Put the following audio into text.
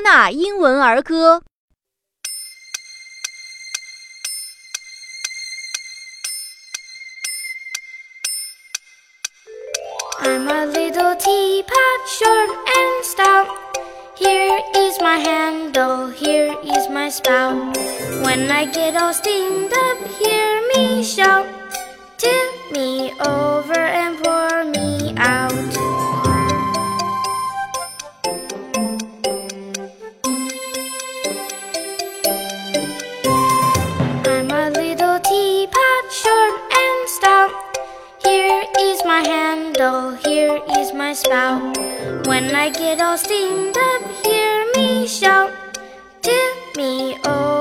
纳英文儿歌》。I'm a little teapot, short and stout. Here is my handle, here is my spout. When I get all steamed up, hear me shout. Handle, here is my spout. When I get all steamed up, hear me shout. Tip me over